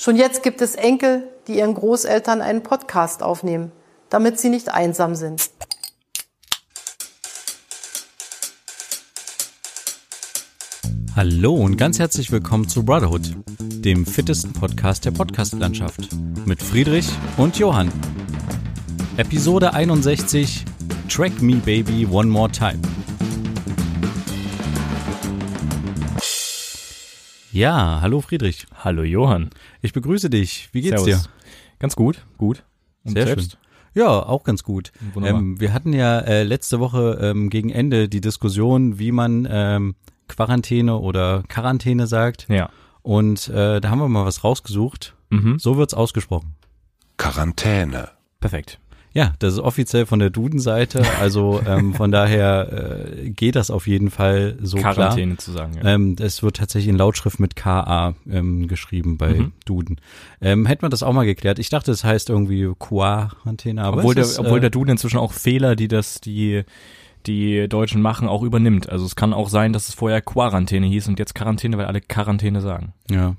Schon jetzt gibt es Enkel, die ihren Großeltern einen Podcast aufnehmen, damit sie nicht einsam sind. Hallo und ganz herzlich willkommen zu Brotherhood, dem fittesten Podcast der Podcastlandschaft mit Friedrich und Johann. Episode 61 Track Me Baby One More Time. Ja, hallo Friedrich. Hallo Johann. Ich begrüße dich. Wie geht's Servus. dir? Ganz gut, gut. Und Sehr selbst? schön. Ja, auch ganz gut. Ähm, wir hatten ja äh, letzte Woche ähm, gegen Ende die Diskussion, wie man ähm, Quarantäne oder Quarantäne sagt. Ja. Und äh, da haben wir mal was rausgesucht. Mhm. So wird's ausgesprochen. Quarantäne. Perfekt. Ja, das ist offiziell von der Duden-Seite, also ähm, von daher äh, geht das auf jeden Fall so Quarantäne klar. zu sagen. Ja. Ähm, es wird tatsächlich in Lautschrift mit KA ähm, geschrieben bei mhm. Duden. Ähm, hätten wir das auch mal geklärt. Ich dachte, es heißt irgendwie Quarantäne, aber obwohl, der, ist, obwohl äh, der Duden inzwischen auch Fehler, die das die die Deutschen machen, auch übernimmt. Also es kann auch sein, dass es vorher Quarantäne hieß und jetzt Quarantäne, weil alle Quarantäne sagen. Ja.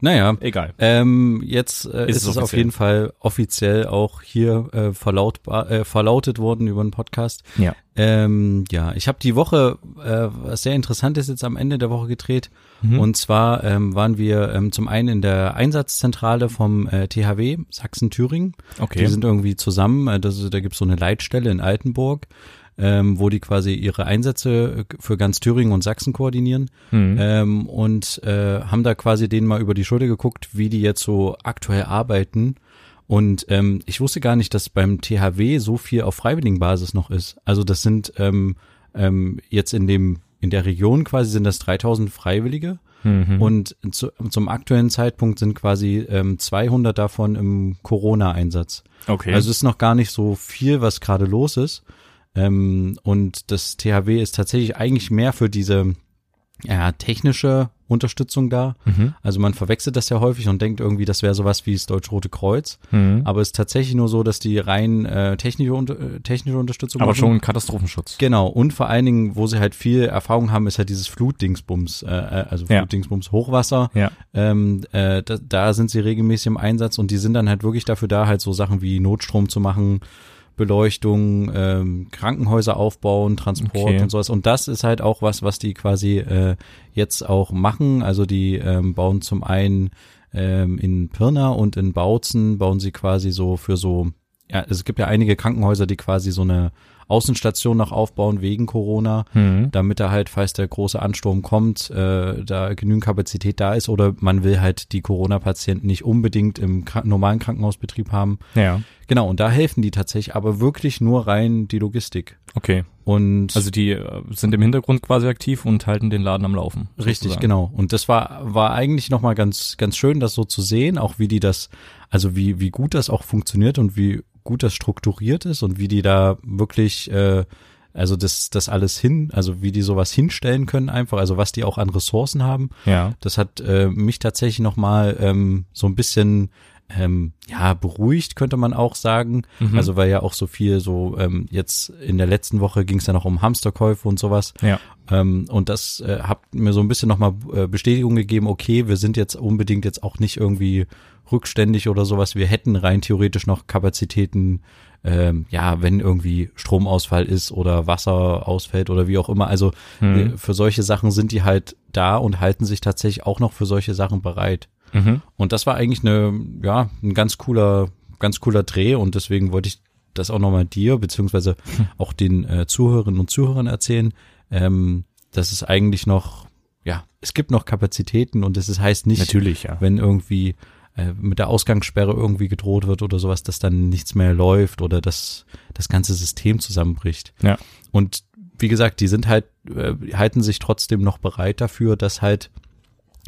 Naja, egal. Ähm, jetzt äh, ist, ist es, auf jeden Fall offiziell auch hier äh, verlautbar, äh, verlautet worden über den Podcast. Ja. Ähm, ja, ich habe die Woche äh, was sehr Interessantes jetzt am Ende der Woche gedreht. Mhm. Und zwar ähm, waren wir ähm, zum einen in der Einsatzzentrale vom äh, THW Sachsen-Thüringen. Okay. Die sind irgendwie zusammen. Äh, das, da gibt's so eine Leitstelle in Altenburg ähm, wo die quasi ihre Einsätze für ganz Thüringen und Sachsen koordinieren mhm. ähm, und äh, haben da quasi denen mal über die Schulter geguckt, wie die jetzt so aktuell arbeiten. Und ähm, ich wusste gar nicht, dass beim THW so viel auf Freiwilligenbasis noch ist. Also das sind ähm, ähm, jetzt in dem in der Region quasi sind das 3000 Freiwillige mhm. und zu, zum aktuellen Zeitpunkt sind quasi ähm, 200 davon im Corona-Einsatz. Okay. Also es ist noch gar nicht so viel, was gerade los ist. Ähm, und das THW ist tatsächlich eigentlich mehr für diese ja, technische Unterstützung da. Mhm. Also man verwechselt das ja häufig und denkt irgendwie, das wäre sowas wie das Deutsche-Rote Kreuz. Mhm. Aber es ist tatsächlich nur so, dass die rein äh, technische, äh, technische Unterstützung Aber machen. schon Katastrophenschutz. Genau. Und vor allen Dingen, wo sie halt viel Erfahrung haben, ist halt dieses Flutdingsbums, äh, äh also Flutdingsbums Hochwasser. Ja. Ähm, äh, da, da sind sie regelmäßig im Einsatz und die sind dann halt wirklich dafür da, halt so Sachen wie Notstrom zu machen, Beleuchtung, ähm, Krankenhäuser aufbauen, Transport okay. und sowas. Und das ist halt auch was, was die quasi äh, jetzt auch machen. Also die ähm, bauen zum einen ähm, in Pirna und in Bautzen bauen sie quasi so für so, ja, es gibt ja einige Krankenhäuser, die quasi so eine Außenstation noch aufbauen wegen Corona, mhm. damit da halt, falls der große Ansturm kommt, äh, da genügend Kapazität da ist oder man will halt die Corona-Patienten nicht unbedingt im normalen Krankenhausbetrieb haben. Ja. Genau, und da helfen die tatsächlich, aber wirklich nur rein die Logistik. Okay. Und also die äh, sind im Hintergrund quasi aktiv und halten den Laden am Laufen. Richtig, sozusagen. genau. Und das war war eigentlich noch mal ganz ganz schön, das so zu sehen, auch wie die das, also wie wie gut das auch funktioniert und wie gut das strukturiert ist und wie die da wirklich äh, also das, das alles hin, also wie die sowas hinstellen können einfach, also was die auch an Ressourcen haben. Ja. Das hat äh, mich tatsächlich nochmal ähm, so ein bisschen ähm, ja, beruhigt, könnte man auch sagen. Mhm. Also weil ja auch so viel so, ähm, jetzt in der letzten Woche ging es ja noch um Hamsterkäufe und sowas. Ja. Ähm, und das äh, hat mir so ein bisschen nochmal äh, Bestätigung gegeben, okay, wir sind jetzt unbedingt jetzt auch nicht irgendwie rückständig oder sowas. Wir hätten rein theoretisch noch Kapazitäten, ähm, ja, wenn irgendwie Stromausfall ist oder Wasser ausfällt oder wie auch immer. Also mhm. äh, für solche Sachen sind die halt da und halten sich tatsächlich auch noch für solche Sachen bereit. Mhm. Und das war eigentlich eine, ja, ein ganz cooler, ganz cooler Dreh und deswegen wollte ich das auch nochmal dir, beziehungsweise auch den äh, Zuhörerinnen und Zuhörern erzählen, ähm, dass es eigentlich noch, ja, es gibt noch Kapazitäten und es heißt nicht, Natürlich, ja. wenn irgendwie äh, mit der Ausgangssperre irgendwie gedroht wird oder sowas, dass dann nichts mehr läuft oder dass das ganze System zusammenbricht. Ja. Und wie gesagt, die sind halt, äh, halten sich trotzdem noch bereit dafür, dass halt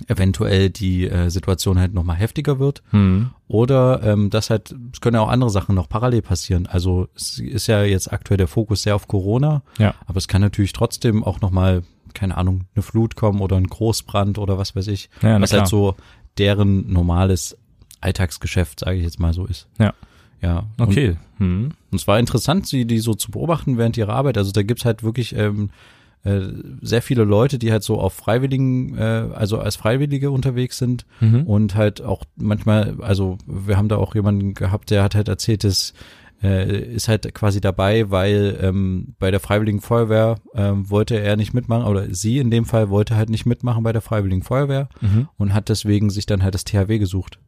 eventuell die äh, Situation halt nochmal heftiger wird. Mhm. Oder ähm, dass halt, es können ja auch andere Sachen noch parallel passieren. Also es ist ja jetzt aktuell der Fokus sehr auf Corona, ja. aber es kann natürlich trotzdem auch nochmal, keine Ahnung, eine Flut kommen oder ein Großbrand oder was weiß ich. Ja, was halt so deren normales Alltagsgeschäft, sage ich jetzt mal so ist. Ja. Ja. Okay. Und, hm. und es war interessant, sie die so zu beobachten während ihrer Arbeit. Also da gibt's halt wirklich ähm, äh, sehr viele Leute, die halt so auf Freiwilligen, äh, also als Freiwillige unterwegs sind Mhm. und halt auch manchmal, also wir haben da auch jemanden gehabt, der hat halt erzählt, dass äh, ist halt quasi dabei, weil ähm, bei der Freiwilligen Feuerwehr ähm, wollte er nicht mitmachen, oder sie in dem Fall wollte halt nicht mitmachen bei der Freiwilligen Feuerwehr Mhm. und hat deswegen sich dann halt das THW gesucht.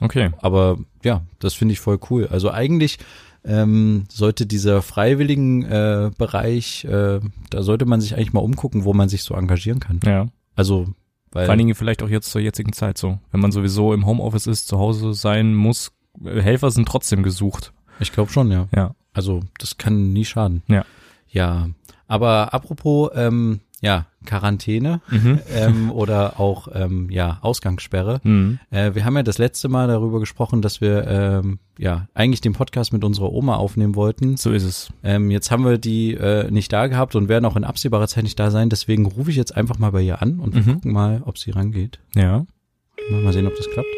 Okay. Aber ja, das finde ich voll cool. Also eigentlich ähm, sollte dieser freiwilligen äh, Bereich, äh, da sollte man sich eigentlich mal umgucken, wo man sich so engagieren kann. Ja. Also, weil Vor allen Dingen vielleicht auch jetzt zur jetzigen Zeit so. Wenn man sowieso im Homeoffice ist, zu Hause sein muss, äh, Helfer sind trotzdem gesucht. Ich glaube schon, ja. Ja. Also das kann nie schaden. Ja. Ja. Aber apropos, ähm, ja, Quarantäne Mhm. ähm, oder auch ähm, ja Ausgangssperre. Mhm. Äh, wir haben ja das letzte Mal darüber gesprochen, dass wir ähm, ja eigentlich den Podcast mit unserer Oma aufnehmen wollten. So ist es. Ähm, jetzt haben wir die äh, nicht da gehabt und werden auch in absehbarer Zeit nicht da sein. Deswegen rufe ich jetzt einfach mal bei ihr an und wir Mhm. gucken mal, ob sie rangeht. Ja. Mal sehen, ob das klappt.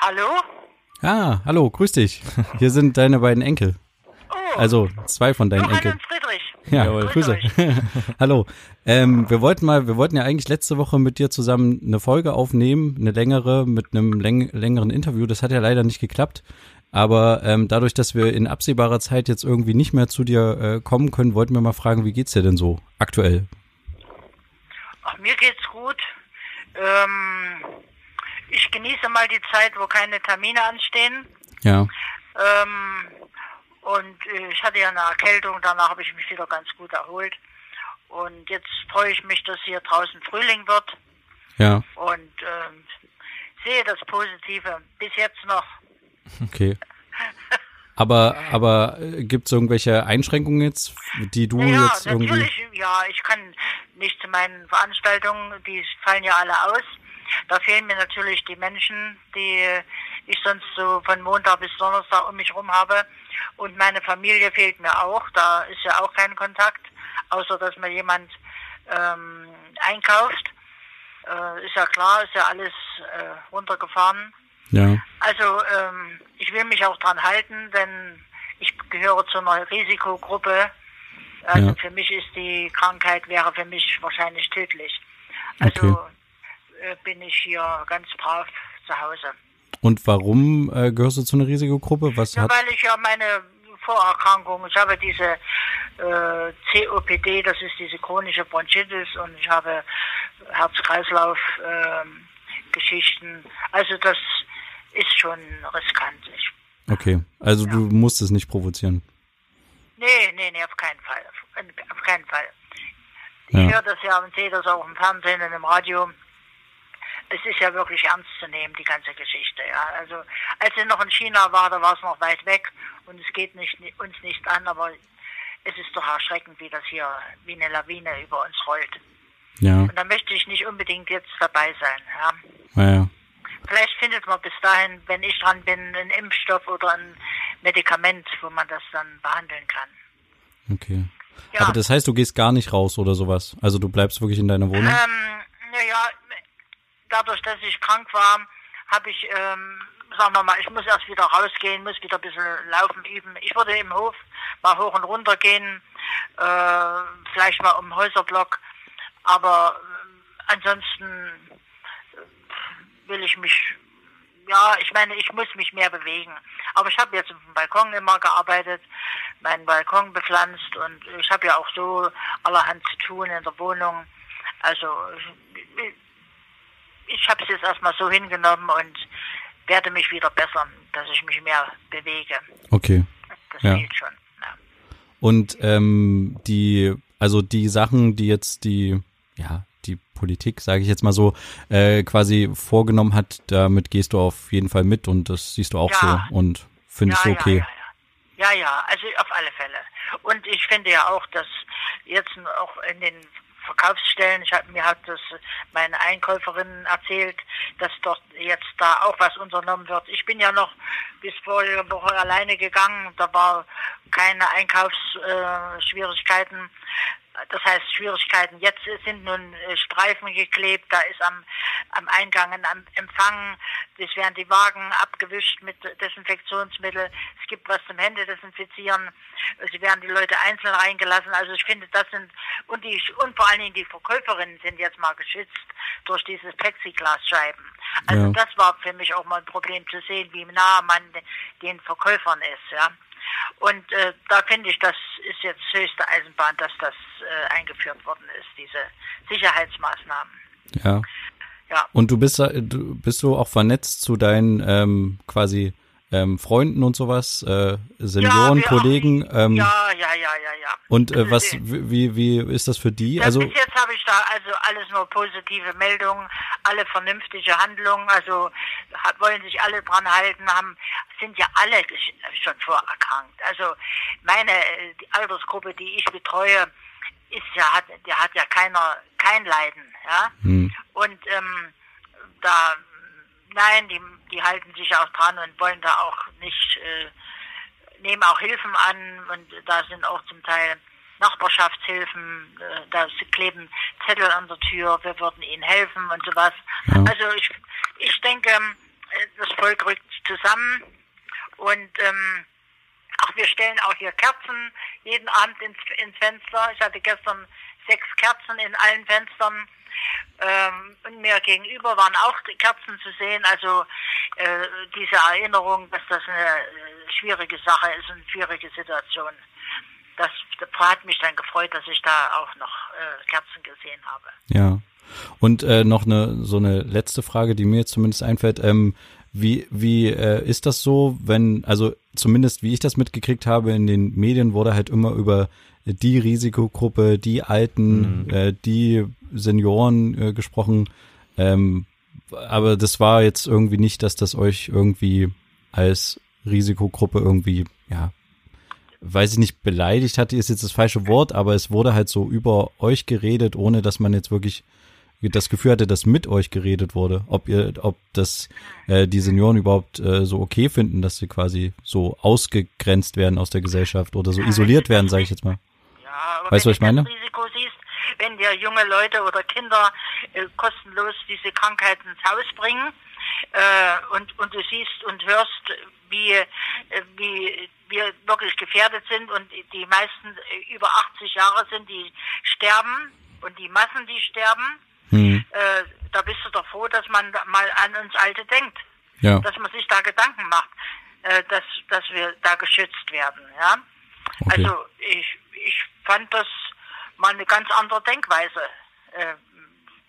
Hallo? Ah, hallo, grüß dich. Hier sind deine beiden Enkel. Oh, Also zwei von deinen Johann Enkeln. und Friedrich. Ja, Jawohl. Grüße. Grüß Hallo. Ähm, wir wollten mal, wir wollten ja eigentlich letzte Woche mit dir zusammen eine Folge aufnehmen, eine längere mit einem läng längeren Interview. Das hat ja leider nicht geklappt. Aber ähm, dadurch, dass wir in absehbarer Zeit jetzt irgendwie nicht mehr zu dir äh, kommen können, wollten wir mal fragen, wie geht's dir denn so aktuell? Ach, mir geht's gut. Ähm, ich genieße mal die Zeit, wo keine Termine anstehen. Ja, Ähm, und äh, ich hatte ja eine Erkältung, danach habe ich mich wieder ganz gut erholt. Und jetzt freue ich mich, dass hier draußen Frühling wird ja, und ähm, sehe das Positive bis jetzt noch. okay. Aber, aber äh, gibt's irgendwelche Einschränkungen jetzt, die du ja, jetzt irgendwie? natürlich, ja, ich kann nicht zu meinen Veranstaltungen, die fallen ja alle aus. Da fehlen mir natürlich die Menschen, die ich sonst so von Montag bis Donnerstag um mich rum habe. Und meine Familie fehlt mir auch. Da ist ja auch kein Kontakt, außer dass mir jemand ähm, einkauft. Äh, ist ja klar, ist ja alles äh, runtergefahren. Ja, Also ähm, ich will mich auch dran halten, denn ich gehöre zu einer Risikogruppe. Also Ja. für mich ist die Krankheit wäre für mich wahrscheinlich tödlich. Also äh, bin ich hier ganz brav zu Hause. und warum äh, gehörst du zu einer Risikogruppe? Was Ja, hat, weil ich ja meine Vorerkrankung, ich habe diese äh, COPD, das ist diese chronische Bronchitis und ich habe Herz-Kreislauf-Geschichten. also das ist schon riskant. Ich, okay, also du musst es nicht provozieren. nee, nee, nee, auf keinen Fall. Auf, auf keinen Fall. Ja. Ich höre das ja und sehe das auch im Fernsehen und im Radio. Es ist ja wirklich ernst zu nehmen, die ganze Geschichte. Ja. Also als ich noch in China war, da war es noch weit weg und es geht nicht, uns nicht an, aber es ist doch erschreckend, wie das hier wie eine Lawine über uns rollt. Ja, Und da möchte ich nicht unbedingt jetzt dabei sein. Ja. naja. Vielleicht findet man bis dahin, wenn ich dran bin, einen Impfstoff oder ein Medikament, wo man das dann behandeln kann. Okay. Ja. Aber das heißt, du gehst gar nicht raus oder sowas. Also du bleibst wirklich in deiner Wohnung. Ähm, naja, dadurch, dass ich krank war, habe ich, ähm, sagen wir mal, ich muss erst wieder rausgehen, muss wieder ein bisschen laufen üben. Ich würde im Hof mal hoch und runter gehen, äh, vielleicht mal um den Häuserblock, aber äh, ansonsten äh, will ich mich, ja, ich meine, ich muss mich mehr bewegen. Aber ich habe jetzt auf dem Balkon immer gearbeitet, meinen Balkon bepflanzt und ich habe ja auch so allerhand zu tun in der Wohnung. Also ich, ich habe es jetzt erstmal so hingenommen und werde mich wieder bessern, dass ich mich mehr bewege. Okay. Das Ja. schon. Ja. Und ähm, die, also die Sachen, die jetzt die, ja, die Politik, sage ich jetzt mal so, äh, quasi vorgenommen hat, damit gehst du auf jeden Fall mit und das siehst du auch Ja. so und findest du okay. Ja, ja, ja. ja, ja, also auf alle Fälle. Und ich finde ja auch, dass jetzt auch in den Verkaufsstellen, ich hab, mir hat das meine Einkäuferin erzählt, dass dort jetzt da auch was unternommen wird. Ich bin ja noch bis vorige Woche alleine gegangen, da war keine Einkaufsschwierigkeiten. Das heißt Schwierigkeiten. Jetzt sind nun äh, Streifen geklebt, da ist am, am Eingang ein am Empfang, es werden die Wagen abgewischt mit Desinfektionsmittel, es gibt was zum Hände desinfizieren, sie werden die Leute einzeln reingelassen. Also ich finde, das sind, und die, und vor allen Dingen die Verkäuferinnen sind jetzt mal geschützt durch diese Plexiglasscheiben. Also Ja. das war für mich auch mal ein Problem zu sehen, wie nah man den Verkäufern ist, ja. Und äh, da finde ich, das ist jetzt höchste Eisenbahn, dass das äh, eingeführt worden ist, diese Sicherheitsmaßnahmen. Ja. Ja. Und du bist du bist du auch vernetzt zu deinen ähm, quasi ähm, Freunden und sowas, äh, Senioren, wir- Kollegen. Ähm, ja, ja, ja, ja, ja. Und äh, was, wie, wie ist das für die? Ja, Also bis jetzt habe ich da also alles nur positive Meldungen, alle vernünftige Handlungen, also hat, wollen sich alle dran halten, haben, sind ja alle schon vorerkrankt. Also meine äh, die Altersgruppe, die ich betreue, ist ja, hat, der hat ja keiner, kein Leiden, ja. Hm. Und ähm, da, nein, die, die halten sich auch dran und wollen da auch nicht, äh, nehmen auch Hilfen an und da sind auch zum Teil Nachbarschaftshilfen, äh, da kleben Zettel an der Tür, wir würden ihnen helfen und sowas. Ja. Also ich, ich denke, äh, das Volk rückt zusammen und ähm, Ach, wir stellen auch hier Kerzen jeden Abend ins, ins Fenster. Ich hatte gestern sechs Kerzen in allen Fenstern. Ähm, und mir gegenüber waren auch Kerzen zu sehen. Also äh, diese Erinnerung, dass das eine äh, schwierige Sache ist, eine schwierige Situation. Das, das hat mich dann gefreut, dass ich da auch noch äh, Kerzen gesehen habe. Ja. Und äh, noch eine so eine letzte Frage, die mir zumindest einfällt. Ähm, wie wie äh, ist das so, wenn also zumindest wie ich das mitgekriegt habe in den Medien wurde halt immer über die Risikogruppe, die Alten, äh, die Senioren äh, gesprochen. Ähm, aber das war jetzt irgendwie nicht, dass das euch irgendwie als Risikogruppe irgendwie ja weiß ich nicht, beleidigt hatte, ist jetzt das falsche Wort, aber es wurde halt so über euch geredet, ohne dass man jetzt wirklich das Gefühl hatte, dass mit euch geredet wurde. Ob ihr, ob das äh, die Senioren überhaupt äh, so okay finden, dass sie quasi so ausgegrenzt werden aus der Gesellschaft oder so isoliert werden, sage ich jetzt mal. Ja, aber Weißt du, was ich meine? das Risiko siehst, wenn dir junge Leute oder Kinder äh, kostenlos diese Krankheit ins Haus bringen äh, und, und du siehst und hörst, wie, äh, wie wir wirklich gefährdet sind und die meisten äh, über 80 Jahre sind, die sterben und die Massen, die sterben, Hm, äh, da bist du doch froh, dass man mal an uns Alte denkt ja, dass man sich da Gedanken macht, äh, dass, dass wir da geschützt werden. Ja? Okay. Also ich, ich fand das mal eine ganz andere Denkweise. Äh,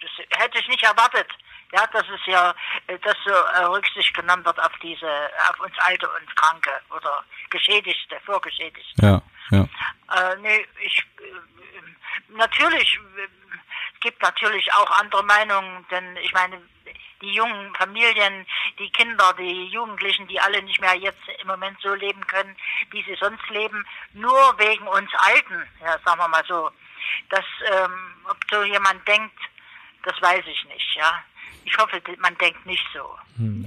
das hätte ich nicht erwartet. Ja, dass es ja, äh, dass so äh, Rücksicht genommen wird auf diese, auf uns Alte und Kranke oder Geschädigte, Vorgeschädigte. ja, ja, Äh, nee, ich äh, natürlich gibt natürlich auch andere Meinungen, denn ich meine, die jungen Familien, die Kinder, die Jugendlichen, die alle nicht mehr jetzt im Moment so leben können, wie sie sonst leben, nur wegen uns Alten, ja, sagen wir mal so. Das, ähm, ob so jemand denkt, das weiß ich nicht, ja. Ich hoffe, man denkt nicht so.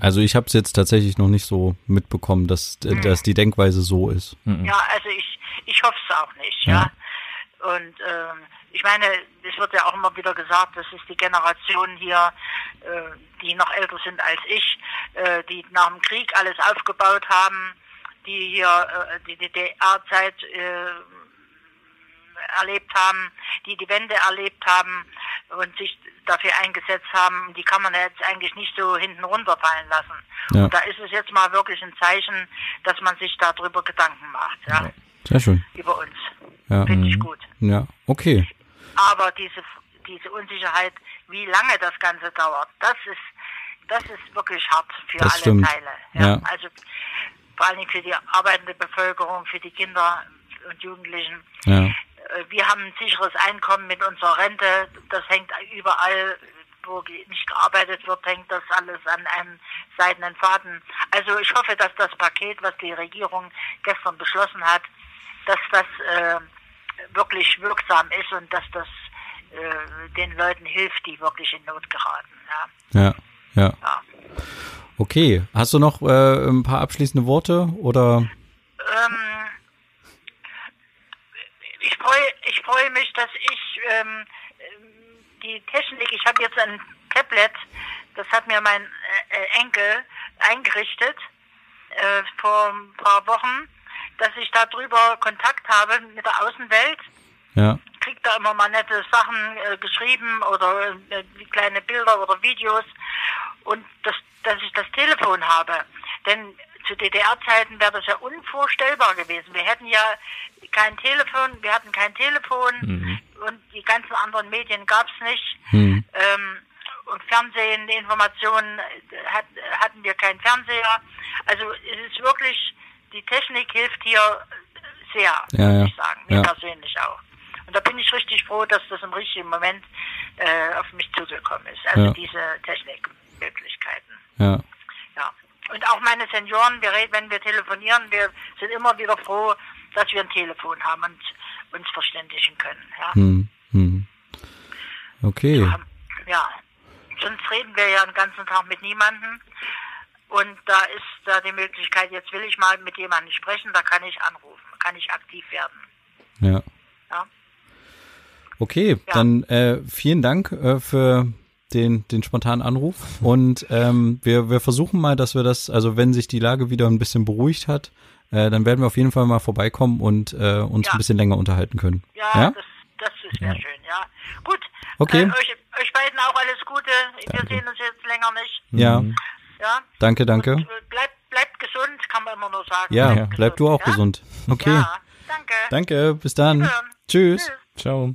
Also ich habe es jetzt tatsächlich noch nicht so mitbekommen, dass, äh, dass die Denkweise so ist. Ja, also ich, ich hoffe es auch nicht, Ja. ja. Und ähm, ich meine, es wird ja auch immer wieder gesagt, das ist die Generation hier, äh, die noch älter sind als ich, äh, die nach dem Krieg alles aufgebaut haben, die hier äh, die DDR-Zeit erlebt haben, die die Wende erlebt haben und sich dafür eingesetzt haben, die kann man ja jetzt eigentlich nicht so hinten runterfallen lassen. Ja. Und da ist es jetzt mal wirklich ein Zeichen, dass man sich darüber Gedanken macht, ja, Sehr schön. über uns. Ja, Finde ich mhm. gut. Ja, okay. Aber diese, diese Unsicherheit, wie lange das Ganze dauert, das ist, das ist wirklich hart für Das alle stimmt. Teile. Ja. Also vor Dingen für die arbeitende Bevölkerung, für die Kinder und Jugendlichen. Ja, Äh, Wir haben ein sicheres Einkommen mit unserer Rente. Das hängt überall, wo nicht gearbeitet wird, hängt das alles an einem seidenen Faden. Also ich hoffe, dass das Paket, was die Regierung gestern beschlossen hat, dass das äh, wirklich wirksam ist und dass das äh, den Leuten hilft, die wirklich in Not geraten. Ja. ja, ja. Ja. Okay. Hast du noch äh, ein paar abschließende Worte oder? Ähm, ich freue ich freu mich, dass ich ähm, die Technik, ich habe jetzt ein Tablet, das hat mir mein äh, Enkel eingerichtet äh, vor ein paar Wochen, dass ich darüber Kontakt habe mit der Außenwelt. Ja. Krieg da immer mal nette Sachen äh, geschrieben oder äh, kleine Bilder oder Videos und das, dass ich das Telefon habe. Denn zu DDR-Zeiten wäre das ja unvorstellbar gewesen. Wir hätten ja kein Telefon, wir hatten kein Telefon Mhm. und die ganzen anderen Medien gab es nicht. Hm. Ähm, und Fernsehen, Informationen äh, hat, hatten wir keinen Fernseher. Also es ist wirklich, die Technik hilft hier sehr, Ja, muss ich sagen, mir Ja. persönlich auch. Und da bin ich richtig froh, dass das im richtigen Moment äh, auf mich zugekommen ist. Also Ja. diese Technikmöglichkeiten. Ja. Ja. Und auch meine Senioren, wir reden, wenn wir telefonieren, wir sind immer wieder froh, dass wir ein Telefon haben und uns verständigen können. Ja. Hm. Hm. Okay. ja. Sonst reden wir ja den ganzen Tag mit niemandem. Und da ist da die Möglichkeit, jetzt will ich mal mit jemandem sprechen, da kann ich anrufen, kann ich aktiv werden. Ja. Ja. Okay, Ja. dann äh, vielen Dank äh, für den, den spontanen Anruf. Und ähm, wir, wir versuchen mal, dass wir das, also wenn sich die Lage wieder ein bisschen beruhigt hat, äh, dann werden wir auf jeden Fall mal vorbeikommen und äh, uns Ja. ein bisschen länger unterhalten können. Ja, Ja? das, das ist sehr schön, ja. Gut. Okay. Äh, euch, euch beiden auch alles Gute. Wir sehen uns jetzt länger nicht. Ja, Ja. danke, danke. Und, äh, bleibt, bleibt gesund, kann man immer nur sagen. Ja, Bleibt bleib du auch ja? gesund. Okay, Ja, danke. danke, bis dann. Tschüss. Tschüss. Ciao.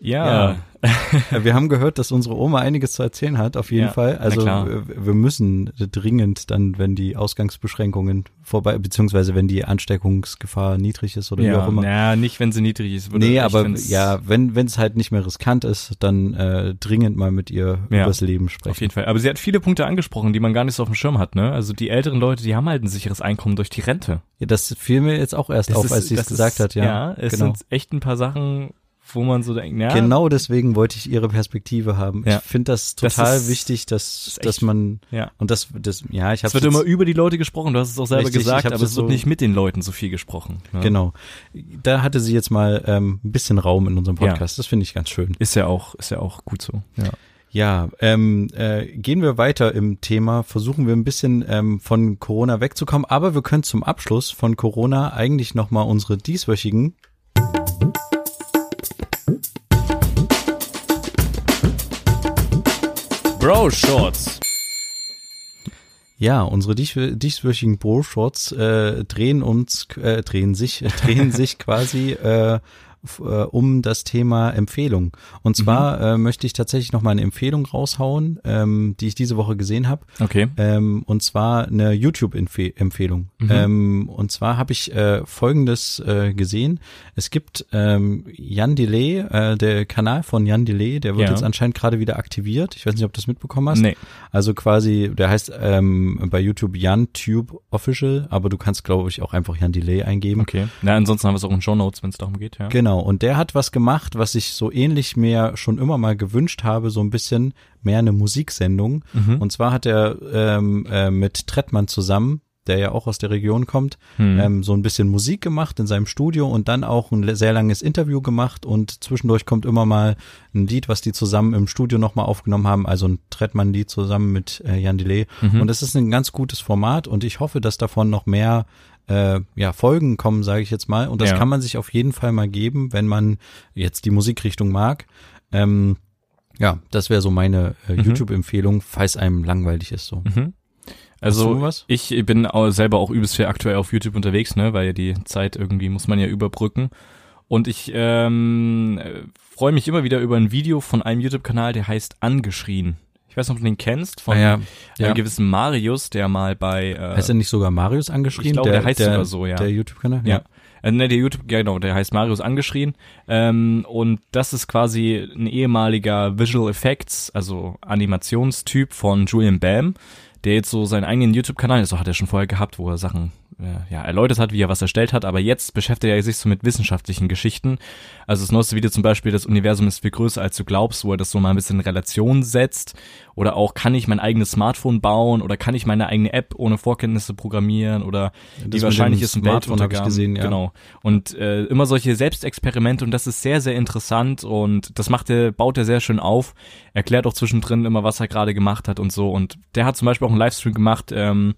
Ja, Ja, wir haben gehört, dass unsere Oma einiges zu erzählen hat, auf jeden Ja, Fall. Also wir müssen dringend dann, wenn die Ausgangsbeschränkungen vorbei, beziehungsweise wenn die Ansteckungsgefahr niedrig ist oder wie ja, auch immer. naja, nicht, wenn sie niedrig ist. würde Nee, aber ja, wenn wenn es halt nicht mehr riskant ist, dann äh, dringend mal mit ihr Ja, übers Leben sprechen. Auf jeden Fall. Aber sie hat viele Punkte angesprochen, die man gar nicht so auf dem Schirm hat, ne? Also die älteren Leute, die haben halt ein sicheres Einkommen durch die Rente. Ja, das fiel mir jetzt auch erst Das auf, ist- als sie es gesagt ist, hat, ja. Ja, es genau. sind echt ein paar Sachen, wo man so denkt, ja, Genau deswegen wollte ich ihre Perspektive haben. Ja. Ich finde das Das total ist- wichtig, dass echt- dass man ja. und das das ja, ich habe Es wird immer über die Leute gesprochen, du hast es auch selber Richtig, ich gesagt, aber es jetzt wird so- nicht mit den Leuten so viel gesprochen. Ne? Genau. Da hatte sie jetzt mal ähm, ein bisschen Raum in unserem Ja. Podcast. Das finde ich ganz schön. Ist ja auch, ist ja auch gut so. Ja. Ja, ähm, äh, gehen wir weiter im Thema, versuchen wir ein bisschen ähm, von Corona wegzukommen, aber wir können zum Abschluss von Corona eigentlich nochmal unsere dieswöchigen Bro Shorts. Ja, unsere dies- dieswöchigen Bro-Shorts äh, drehen uns, äh, drehen sich, drehen sich quasi äh, äh, um das Thema Empfehlung. Und zwar äh, möchte ich tatsächlich noch mal eine Empfehlung raushauen, ähm, die ich diese Woche gesehen habe. Okay. Ähm, und zwar eine YouTube-Empfehlung. Ähm, und zwar habe ich äh, Folgendes äh, gesehen. Es gibt ähm, Jan Delay, äh, der Kanal von Jan Delay, der wird Ja. jetzt anscheinend gerade wieder aktiviert. Ich weiß nicht, ob du das mitbekommen hast. Nee. Also quasi, der heißt ähm, bei YouTube Jan Tube Official, aber du kannst, glaube ich, auch einfach Jan Delay eingeben. Okay. Na, ansonsten haben wir es auch in Show Notes, wenn es darum geht, ja. Genau, und der hat was gemacht, was ich so ähnlich mir schon immer mal gewünscht habe, so ein bisschen mehr eine Musiksendung. Mhm. Und zwar hat er ähm, äh, mit Trettmann zusammen, der ja auch aus der Region kommt, Hm. ähm, so ein bisschen Musik gemacht in seinem Studio und dann auch ein sehr langes Interview gemacht und zwischendurch kommt immer mal ein Lied, was die zusammen im Studio nochmal aufgenommen haben, also ein Trettmann-Lied zusammen mit äh, Jan Delay. Mhm. Und es ist ein ganz gutes Format und ich hoffe, dass davon noch mehr äh, ja, Folgen kommen, sage ich jetzt mal. Und das Ja. kann man sich auf jeden Fall mal geben, wenn man jetzt die Musikrichtung mag. Ähm, ja, das wäre so meine äh, Mhm. YouTube-Empfehlung, falls einem langweilig ist. So. Mhm. Also ich bin auch selber auch übelst viel aktuell auf YouTube unterwegs, ne, weil ja die Zeit irgendwie muss man ja überbrücken. Und ich ähm, äh, freue mich immer wieder über ein Video von einem YouTube-Kanal, der heißt Angeschrien. Weiß nicht, ob du den kennst, von Ah ja, einem ja. gewissen Marius, der mal bei äh, Heißt er nicht sogar Marius angeschrieben? Ich glaube, der heißt sogar so, ja. Der YouTube-Kanal? Ja. Äh, ne, der YouTube, genau, der heißt Marius angeschrien. Ähm, und das ist quasi ein ehemaliger Visual Effects, also Animationstyp von Julian Bam, der jetzt so seinen eigenen YouTube-Kanal, so hat er schon vorher gehabt, wo er Sachen ja, erläutert hat, wie er was erstellt hat, aber jetzt beschäftigt er sich so mit wissenschaftlichen Geschichten. Also das neueste Video zum Beispiel, das Universum ist viel größer als du glaubst, wo er das so mal ein bisschen in Relation setzt. Oder auch, kann ich mein eigenes Smartphone bauen oder kann ich meine eigene App ohne Vorkenntnisse programmieren oder Das wie wahrscheinlich ist ein Smartphone hab ich Weltuntergang. gesehen, ja. Genau. Und äh, immer solche Selbstexperimente und das ist sehr, sehr interessant und das macht er, baut er sehr schön auf. Erklärt auch zwischendrin immer, was er gerade gemacht hat und so. Und der hat zum Beispiel auch einen Livestream gemacht, ähm,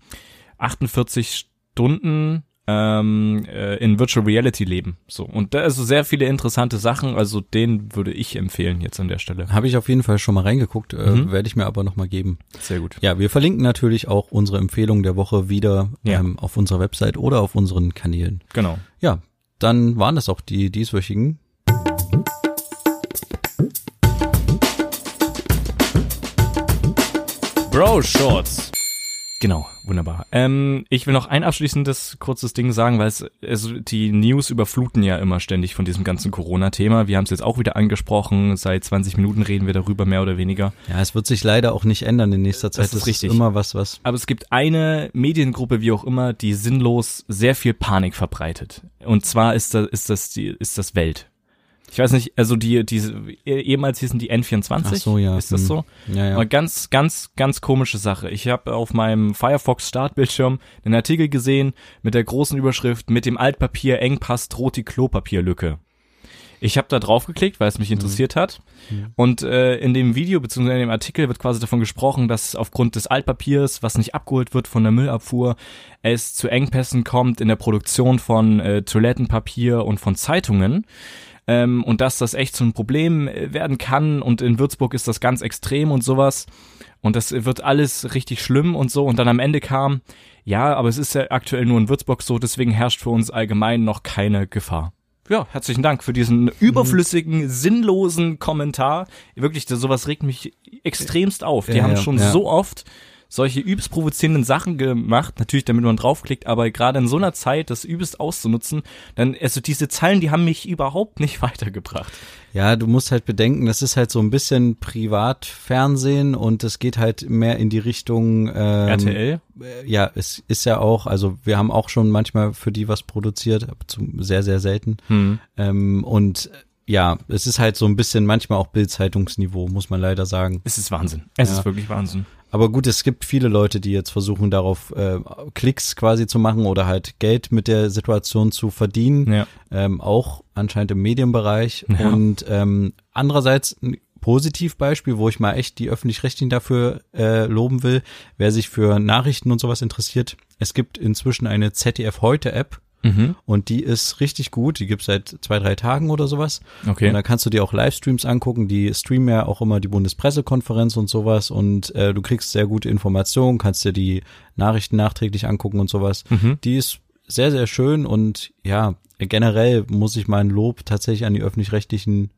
48 Stunden ähm, äh, in Virtual Reality leben. So. Und da ist so sehr viele interessante Sachen, also den würde ich empfehlen jetzt an der Stelle. Habe ich auf jeden Fall schon mal reingeguckt, äh, Mhm. werde ich mir aber nochmal geben. Sehr gut. Ja, wir verlinken natürlich auch unsere Empfehlung der Woche wieder Ja. ähm, auf unserer Website oder auf unseren Kanälen. Genau. Ja, dann waren das auch die dieswöchigen. Bro Shorts. Genau, wunderbar. Ähm, ich will noch ein abschließendes kurzes Ding sagen, weil es also die News überfluten ja immer ständig von diesem ganzen Corona-Thema. Wir haben es jetzt auch wieder angesprochen. Seit 20 Minuten reden wir darüber, mehr oder weniger. Ja, es wird sich leider auch nicht ändern in nächster Zeit. ist richtig. immer was, was. Aber es gibt eine Mediengruppe, wie auch immer, die sinnlos sehr viel Panik verbreitet. Und zwar ist das, ist das, die, ist das Welt. Ich weiß nicht, also die, diese, ehemals hießen die N24. Ach so, ja. Ist das Hm. so? Ja, ja. Aber ganz, ganz, ganz komische Sache. Ich habe auf meinem Firefox Startbildschirm einen Artikel gesehen mit der großen Überschrift mit dem Altpapier Engpass droht die Klopapierlücke. Ich habe da drauf geklickt, weil es mich interessiert hat. Und äh, in dem Video bzw. in dem Artikel wird quasi davon gesprochen, dass aufgrund des Altpapiers, was nicht abgeholt wird von der Müllabfuhr, es zu Engpässen kommt in der Produktion von äh, Toilettenpapier und von Zeitungen ähm, und dass das echt so ein Problem äh, werden kann und in Würzburg ist das ganz extrem und sowas und das wird alles richtig schlimm und so und dann am Ende kam, ja, aber es ist ja aktuell nur in Würzburg so, deswegen herrscht für uns allgemein noch keine Gefahr. Ja, herzlichen Dank für diesen überflüssigen, sinnlosen Kommentar. Wirklich, sowas regt mich extremst auf. Die Ja, haben schon ja. so oft solche übelst provozierenden Sachen gemacht, natürlich damit man draufklickt, aber gerade in so einer Zeit das übelst auszunutzen, dann, also diese Zeilen, die haben mich überhaupt nicht weitergebracht. Ja, du musst halt bedenken, das ist halt so ein bisschen Privatfernsehen und es geht halt mehr in die Richtung ähm, RTL? äh, Ja, es ist ja auch, also wir haben auch schon manchmal für die was produziert, sehr, sehr selten. Hm. Ähm, und ja, es ist halt so ein bisschen manchmal auch Bildzeitungsniveau, muss man leider sagen. Es ist Wahnsinn. Es Ja. ist wirklich Wahnsinn. Aber gut, es gibt viele Leute, die jetzt versuchen, darauf äh, Klicks quasi zu machen oder halt Geld mit der Situation zu verdienen. Ja. ähm, auch anscheinend im Medienbereich. Ja. Und ähm, andererseits ein Positivbeispiel, wo ich mal echt die öffentlich-rechtlichen dafür äh, loben will, wer sich für Nachrichten und sowas interessiert. Es gibt inzwischen eine ZDF Heute App Mhm. und die ist richtig gut. Die gibt's seit zwei, drei Tagen oder sowas. Und Okay. da kannst du dir auch Livestreams angucken. Die streamen ja auch immer die Bundespressekonferenz und sowas und äh, du kriegst sehr gute Informationen, kannst dir die Nachrichten nachträglich angucken und sowas. Mhm. Die ist sehr, sehr schön und ja, generell muss ich mein Lob tatsächlich an die öffentlich-rechtlichen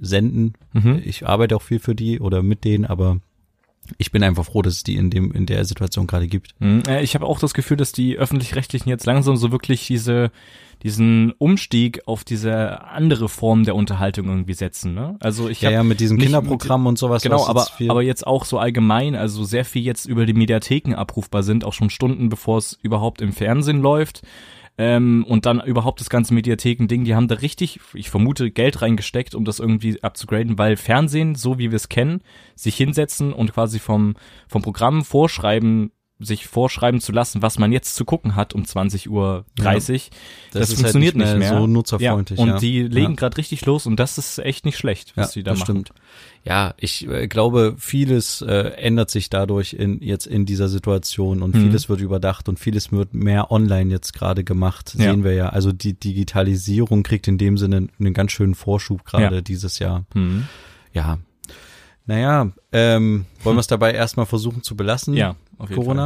senden. Mhm. Ich arbeite auch viel für die oder mit denen, aber ich bin einfach froh, dass es die in dem in der Situation gerade gibt. Mhm. Äh, Ich habe auch das Gefühl, dass die öffentlich-rechtlichen jetzt langsam so wirklich diese diesen Umstieg auf diese andere Form der Unterhaltung irgendwie setzen. Ne? Also ich Ja, ja, mit diesem Kinderprogramm und sowas. Genau, aber, jetzt aber jetzt auch so allgemein, also sehr viel jetzt über die Mediatheken abrufbar sind, auch schon Stunden bevor es überhaupt im Fernsehen läuft. Ähm, und dann überhaupt das ganze Mediatheken-Ding, die haben da richtig, ich vermute, Geld reingesteckt, um das irgendwie abzugraden, weil Fernsehen, so wie wir es kennen, sich hinsetzen und quasi vom, vom Programm vorschreiben, sich vorschreiben zu lassen, was man jetzt zu gucken hat um 20.30 Uhr. Das Das, ist halt funktioniert nicht nicht mehr mehr. so nutzerfreundlich, Ja, und ja. die legen Ja. gerade richtig los und das ist echt nicht schlecht, was die da das machen. stimmt. Ja, ich äh, glaube, vieles äh, ändert sich dadurch in jetzt in dieser Situation und Mhm. vieles wird überdacht und vieles wird mehr online jetzt gerade gemacht. Ja. Sehen wir ja. Also die Digitalisierung kriegt in dem Sinne einen ganz schönen Vorschub gerade Ja. dieses Jahr. Mhm. Ja. Naja, ähm, wollen wir es dabei erstmal versuchen zu belassen? Ja, auf jeden Corona.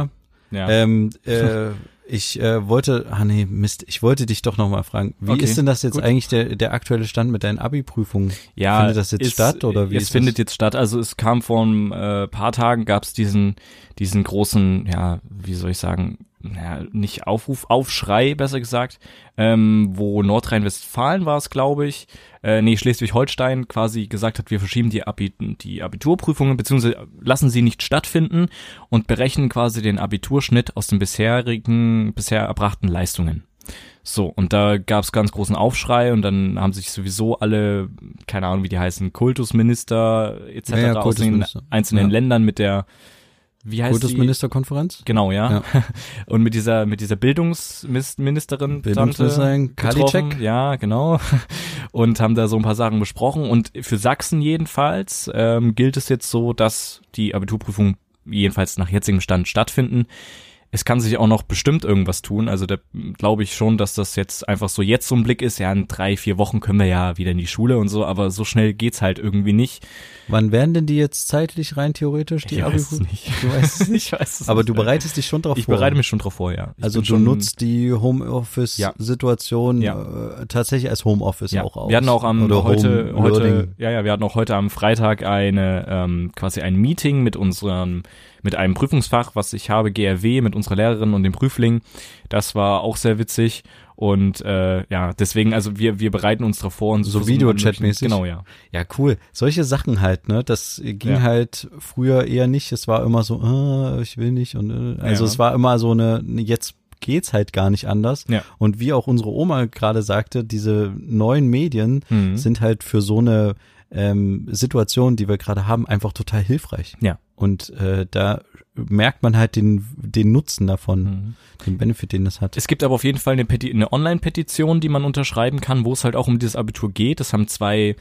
Fall. Ja. Ähm, äh, ich äh, wollte, ah nee, Mist, ich wollte dich doch nochmal fragen, wie Okay, ist denn das jetzt gut. eigentlich der, der aktuelle Stand mit deinen Abi-Prüfungen? Ja, Findet das jetzt ist- statt oder wie Es findet das? jetzt statt. Also es kam vor ein äh, paar Tagen, gab es diesen, diesen großen, ja, wie soll ich sagen, naja, nicht Aufruf, Aufschrei, besser gesagt, ähm, wo Nordrhein-Westfalen war es, glaube ich, äh, nee, Schleswig-Holstein quasi gesagt hat, wir verschieben die, Abi die Abiturprüfungen, beziehungsweise lassen sie nicht stattfinden und berechnen quasi den Abiturschnitt aus den bisherigen, bisher erbrachten Leistungen. So, und da gab es ganz großen Aufschrei und dann haben sich sowieso alle, keine Ahnung, wie die heißen, Kultusminister etc. Ja, ja, aus den einzelnen Ja. Ländern mit der, wie heißt die? Kultusministerkonferenz? Genau, ja. Ja. Und mit dieser, mit dieser Bildungsministerin, Bildungsministerin. Karliczek? Ja, genau. Und haben da so ein paar Sachen besprochen. Und für Sachsen jedenfalls ähm, gilt es jetzt so, dass die Abiturprüfungen jedenfalls nach jetzigem Stand stattfinden. Es kann sich auch noch bestimmt irgendwas tun. Also da glaube ich schon, dass das jetzt einfach so jetzt so ein Blick ist. Ja, in drei, vier Wochen können wir ja wieder in die Schule und so, aber so schnell geht's halt irgendwie nicht. Wann wären denn die jetzt zeitlich rein theoretisch, die ich weiß es nicht. Du weißt es nicht. Ich weiß es Aber nicht. du bereitest dich schon drauf Ich vor. bereite mich schon drauf vor, ja. Ich also du nutzt die Homeoffice-Situation Ja. äh, tatsächlich als Homeoffice ja. auch aus. Wir hatten auch am Oder heute, heute, ja, ja, wir hatten auch heute am Freitag eine ähm, quasi ein Meeting mit unserem, mit einem Prüfungsfach, was ich habe, GRW, mit unserer Lehrerin und dem Prüfling. Das war auch sehr witzig. Und äh, ja, deswegen, also wir, wir bereiten uns darauf vor und So versuchen Videochat-mäßig? Genau, ja. Ja, cool. Solche Sachen halt, ne? Das ging Ja. halt früher eher nicht. Es war immer so, äh, ich will nicht und äh, also Ja. es war immer so eine, jetzt geht's halt gar nicht anders. Ja. Und wie auch unsere Oma gerade sagte, diese neuen Medien Mhm. sind halt für so eine ähm, Situation, die wir gerade haben, einfach total hilfreich. Ja. Und äh, da merkt man halt den, den Nutzen davon, Mhm. den Benefit, den das hat. Es gibt aber auf jeden Fall eine, eine Online-Petition, die man unterschreiben kann, wo es halt auch um dieses Abitur geht. Das haben zwei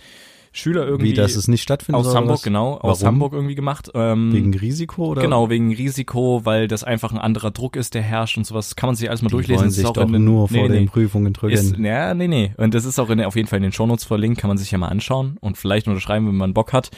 Schüler irgendwie Wie, dass es nicht stattfindet aus Hamburg, was? genau, aus Warum? Hamburg irgendwie gemacht. Ähm, Wegen Risiko oder? Genau, wegen Risiko, weil das einfach ein anderer Druck ist, der herrscht und sowas. Kann man sich alles mal Die durchlesen. wollen Das sich ist auch doch in nur nee, vor nee, den. Prüfungen drücken. Ist, ja, nee, nee. Und das ist auch in, auf jeden Fall in den Shownotes verlinkt, kann man sich ja mal anschauen und vielleicht unterschreiben, wenn man Bock hat.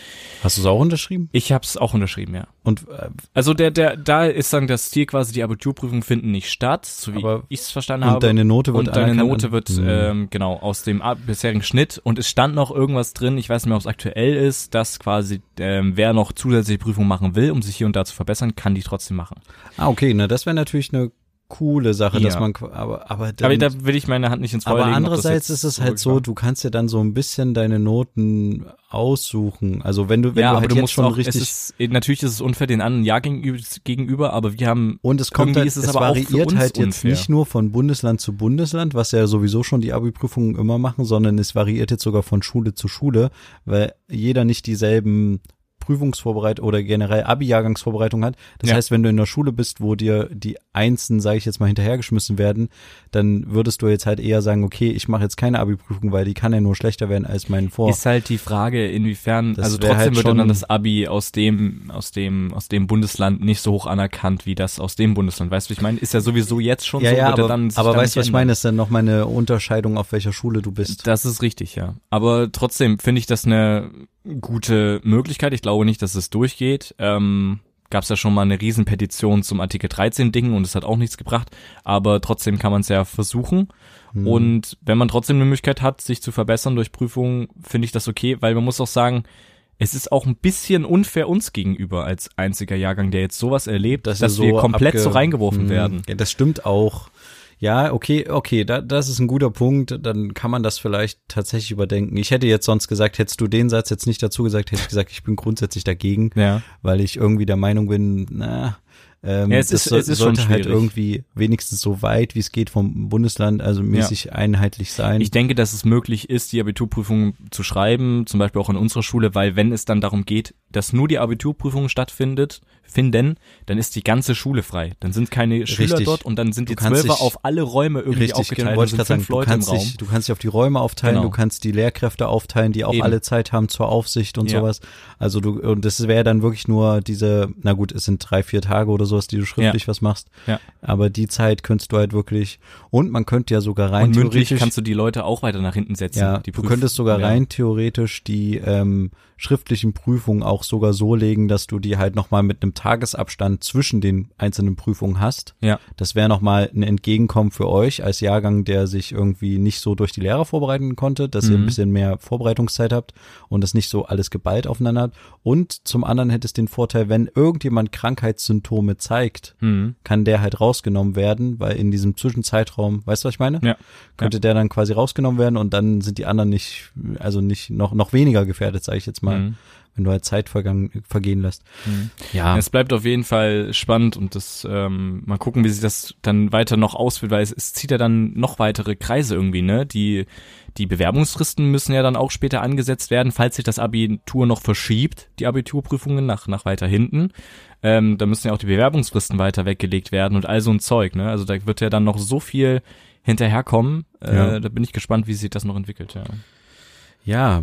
Hast du es auch unterschrieben? Ich hab's auch unterschrieben, ja. Und äh, Also der, der, da ist dann das Ziel quasi, die Abiturprüfungen finden nicht statt, so wie ich es verstanden und habe. deine Note wird und deine Note wird Hm. ähm, genau aus dem bisherigen Schnitt und es stand noch irgendwas drin, ich weiß nicht mehr, ob es aktuell ist, dass quasi ähm, wer noch zusätzliche Prüfungen machen will, um sich hier und da zu verbessern, kann die trotzdem machen. Ah, okay, na das wäre natürlich eine coole Sache, dass Ja. man qu- aber aber dann, Aber da will ich meine Hand nicht ins Feuer aber legen. andererseits ist es halt so, du kannst ja dann so ein bisschen deine Noten aussuchen. Also wenn du wenn ja, du halt du jetzt musst schon auch, richtig ist, eh, natürlich ist es unfair den anderen Jahr gegenüber, gegenüber aber wir haben und es kommt halt, ist es es, aber auch für variiert halt jetzt unfair. nicht nur von Bundesland zu Bundesland, was ja sowieso schon die Abi-Prüfungen immer machen, sondern es variiert jetzt sogar von Schule zu Schule, weil jeder nicht dieselben Prüfungsvorbereitung oder generell Abi-Jahrgangsvorbereitung hat. Das Ja. heißt, wenn du in der Schule bist, wo dir die Einsen, sage ich jetzt mal, hinterhergeschmissen werden, dann würdest du jetzt halt eher sagen, okay, ich mache jetzt keine Abi-Prüfung, weil die kann ja nur schlechter werden als mein Vor. Ist halt die Frage, inwiefern, Das also trotzdem halt wird dann das Abi aus dem, aus dem, aus dem Bundesland nicht so hoch anerkannt wie das aus dem Bundesland. Weißt du, ich meine? Ist ja sowieso jetzt schon ja, so, ja, er aber, dann aber weißt du, was ich meine? ist dann nochmal eine Unterscheidung, auf welcher Schule du bist. Das ist richtig, ja. Aber trotzdem finde ich das eine gute Möglichkeit. Ich glaube nicht, dass es durchgeht. Ähm, Gab es ja schon mal eine Riesenpetition zum Artikel 13 Ding und es hat auch nichts gebracht. Aber trotzdem kann man es ja versuchen. Hm. Und wenn man trotzdem eine Möglichkeit hat, sich zu verbessern durch Prüfungen, finde ich das okay, weil man muss auch sagen, es ist auch ein bisschen unfair uns gegenüber als einziger Jahrgang, der jetzt sowas erlebt, dass, er wir komplett abge- so reingeworfen Hm, werden. Ja, das stimmt auch. Ja, okay, okay, da, das ist ein guter Punkt. Dann kann man das vielleicht tatsächlich überdenken. Ich hätte jetzt sonst gesagt, hättest du den Satz jetzt nicht dazu gesagt, hätte ich gesagt, ich bin grundsätzlich dagegen, Ja. weil ich irgendwie der Meinung bin, na, ähm, Ja, es das ist- soll- es ist schon sollte halt schwierig. irgendwie wenigstens so weit, wie es geht vom Bundesland, also mäßig einheitlich sein. Ich denke, dass es möglich ist, die Abiturprüfung zu schreiben, zum Beispiel auch in unserer Schule, weil wenn es dann darum geht, dass nur die Abiturprüfung stattfindet, finden, dann ist die ganze Schule frei. Dann sind keine Schüler Richtig. dort und dann sind die Zwölfer auf alle Räume irgendwie Richtig, aufgeteilt. genau, wollte ich sind sagen, Leute im kannst, Raum. dich, du kannst dich auf die Räume aufteilen, Genau. du kannst die Lehrkräfte aufteilen, die auch Eben. alle Zeit haben zur Aufsicht und Ja. sowas. Also du, und das wäre dann wirklich nur diese, na gut, es sind drei, vier Tage oder sowas, die du schriftlich was machst. Ja. Aber die Zeit könntest du halt wirklich, und man könnte ja sogar rein und mündlich theoretisch, kannst du die Leute auch weiter nach hinten setzen. ja, du könntest sogar ja. rein theoretisch die ähm, schriftlichen Prüfungen auch sogar so legen, dass du die halt nochmal mit einem Tagesabstand zwischen den einzelnen Prüfungen hast. Ja. Das wäre nochmal ein Entgegenkommen für euch als Jahrgang, der sich irgendwie nicht so durch die Lehrer vorbereiten konnte, dass ihr ein Mhm. bisschen mehr Vorbereitungszeit habt und das nicht so alles geballt aufeinander habt. Und zum anderen hätte es den Vorteil, wenn irgendjemand Krankheitssymptome zeigt, Mhm. kann der halt rausgenommen werden, weil in diesem Zwischenzeitraum, weißt du, was ich meine? Ja. Könnte der dann quasi rausgenommen werden und dann sind die anderen nicht, also nicht noch noch weniger gefährdet, sage ich jetzt mal, Mhm. Wenn du halt Zeit vergehen lässt. Mhm. Ja, Es bleibt auf jeden Fall spannend und das ähm, mal gucken, wie sich das dann weiter noch auswirkt, weil es, es zieht ja dann noch weitere Kreise irgendwie, ne? Die die Bewerbungsfristen müssen ja dann auch später angesetzt werden, falls sich das Abitur noch verschiebt, die Abiturprüfungen nach nach weiter hinten. Ähm, da müssen ja auch die Bewerbungsfristen weiter weggelegt werden und all so ein Zeug, ne? Also da wird ja dann noch so viel hinterherkommen. Äh, Ja. Da bin ich gespannt, wie sich das noch entwickelt, ja. ja.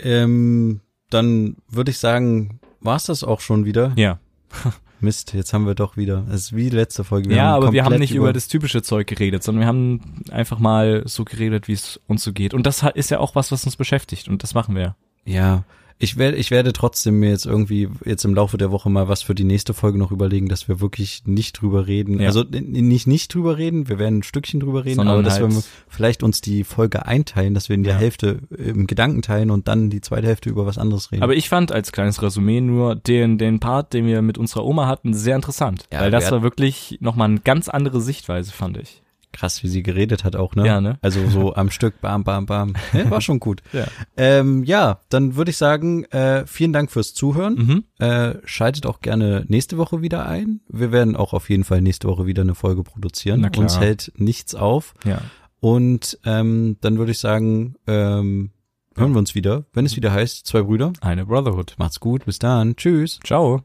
Ähm, dann würde ich sagen, war's das auch schon wieder. Ja. Mist, jetzt haben wir doch wieder. Es ist wie die letzte Folge. Wir ja, aber wir haben nicht über das typische Zeug geredet, sondern wir haben einfach mal so geredet, wie es uns so geht. Und das ist ja auch was, was uns beschäftigt und das machen wir. Ja, ich werde, ich werde trotzdem mir jetzt irgendwie jetzt im Laufe der Woche mal was für die nächste Folge noch überlegen, dass wir wirklich nicht drüber reden. Ja. Also nicht nicht drüber reden, wir werden ein Stückchen drüber reden, Sondern aber dass halt- wir vielleicht uns die Folge einteilen, dass wir in der Ja. Hälfte im Gedanken teilen und dann die zweite Hälfte über was anderes reden. Aber ich fand als kleines Resümee nur den, den Part, den wir mit unserer Oma hatten, sehr interessant. Ja, weil das war wirklich nochmal eine ganz andere Sichtweise, fand ich. Krass, wie sie geredet hat auch, ne? Ja, ne? Also so am Stück, bam, bam, bam. Ja, war schon gut. Ja. Ähm, ja, dann würde ich sagen, äh, vielen Dank fürs Zuhören. Mhm. Äh, schaltet auch gerne nächste Woche wieder ein. Wir werden auch auf jeden Fall nächste Woche wieder eine Folge produzieren. Na klar. Uns hält nichts auf. Ja. Und ähm, dann würde ich sagen, ähm, hören wir uns wieder, wenn es wieder heißt, zwei Brüder. Eine Brotherhood. Macht's gut, bis dann. Tschüss. Ciao.